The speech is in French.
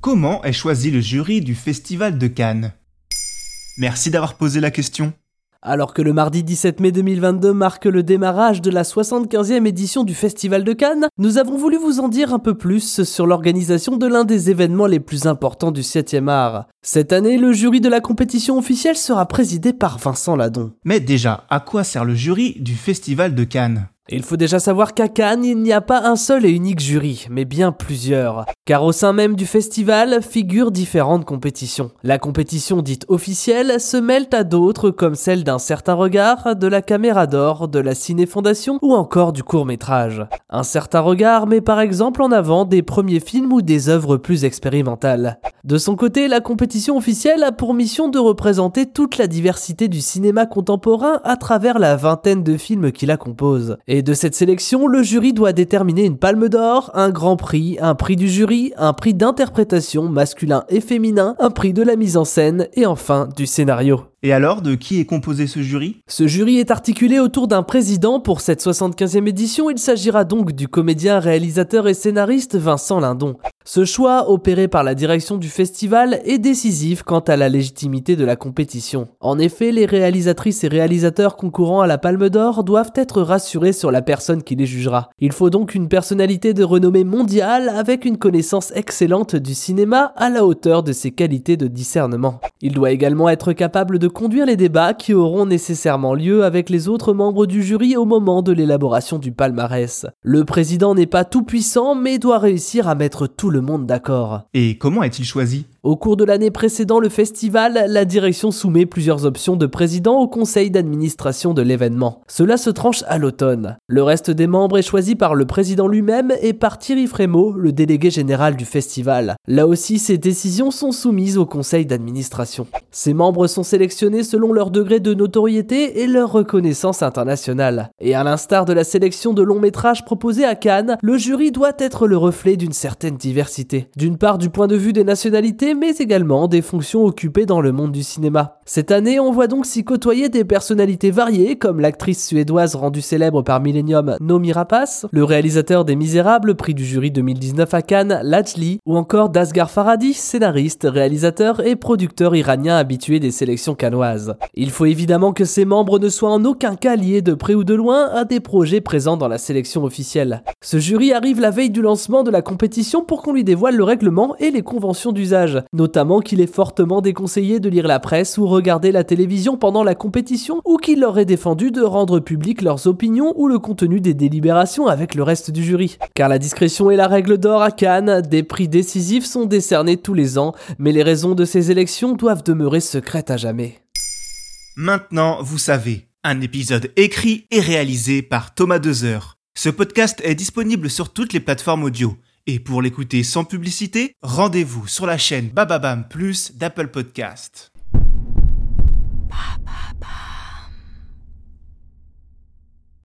Comment est choisi le jury du Festival de Cannes? Merci d'avoir posé la question. Alors que le mardi 17 mai 2022 marque le démarrage de la 75e édition du Festival de Cannes, nous avons voulu vous en dire un peu plus sur l'organisation de l'un des événements les plus importants du 7e art. Cette année, le jury de la compétition officielle sera présidé par Vincent Ladon. Mais déjà, à quoi sert le jury du Festival de Cannes? Il faut déjà savoir qu'à Cannes, il n'y a pas un seul et unique jury, mais bien plusieurs. Car au sein même du festival figurent différentes compétitions. La compétition dite officielle se mêle à d'autres comme celle d'un certain regard, de la caméra d'or, de la ciné fondation ou encore du court métrage. Un certain regard met par exemple en avant des premiers films ou des œuvres plus expérimentales. De son côté, la compétition officielle a pour mission de représenter toute la diversité du cinéma contemporain à travers la vingtaine de films qui la composent. Et de cette sélection, le jury doit déterminer une palme d'or, un grand prix, un prix du jury, un prix d'interprétation masculin et féminin, un prix de la mise en scène et enfin du scénario. Et alors, de qui est composé ce jury? Ce jury est articulé autour d'un président pour cette 75e édition. Il s'agira donc du comédien, réalisateur et scénariste Vincent Lindon. Ce choix, opéré par la direction du festival, est décisif quant à la légitimité de la compétition. En effet, les réalisatrices et réalisateurs concourant à la Palme d'Or doivent être rassurés sur la personne qui les jugera. Il faut donc une personnalité de renommée mondiale avec une connaissance excellente du cinéma à la hauteur de ses qualités de discernement. Il doit également être capable de conduire les débats qui auront nécessairement lieu avec les autres membres du jury au moment de l'élaboration du palmarès. Le président n'est pas tout puissant mais doit réussir à mettre tout le monde d'accord. Et comment est-il choisi? Au cours de l'année précédant le festival, la direction soumet plusieurs options de président au conseil d'administration de l'événement. Cela se tranche à l'automne. Le reste des membres est choisi par le président lui-même et par Thierry Frémaux, le délégué général du festival. Là aussi, ces décisions sont soumises au conseil d'administration. Ces membres sont sélectionnés selon leur degré de notoriété et leur reconnaissance internationale. Et à l'instar de la sélection de longs métrages proposés à Cannes, le jury doit être le reflet d'une certaine diversité. D'une part du point de vue des nationalités, mais également des fonctions occupées dans le monde du cinéma. Cette année, on voit donc s'y côtoyer des personnalités variées, comme l'actrice suédoise rendue célèbre par Millennium Nomi Rapace, le réalisateur des Misérables, prix du jury 2019 à Cannes, Lajli, ou encore Dasgar Faradi, scénariste, réalisateur et producteur iranien habitué des sélections canoises. Il faut évidemment que ces membres ne soient en aucun cas liés de près ou de loin à des projets présents dans la sélection officielle. Ce jury arrive la veille du lancement de la compétition pour qu'on lui dévoile le règlement et les conventions d'usage notamment qu'il est fortement déconseillé de lire la presse ou regarder la télévision pendant la compétition, ou qu'il leur est défendu de rendre public leurs opinions ou le contenu des délibérations avec le reste du jury. Car la discrétion est la règle d'or à Cannes, des prix décisifs sont décernés tous les ans, mais les raisons de ces élections doivent demeurer secrètes à jamais. Maintenant, vous savez, un épisode écrit et réalisé par Thomas Dezer. Ce podcast est disponible sur toutes les plateformes audio. Et pour l'écouter sans publicité, rendez-vous sur la chaîne Bababam Plus d'Apple Podcast.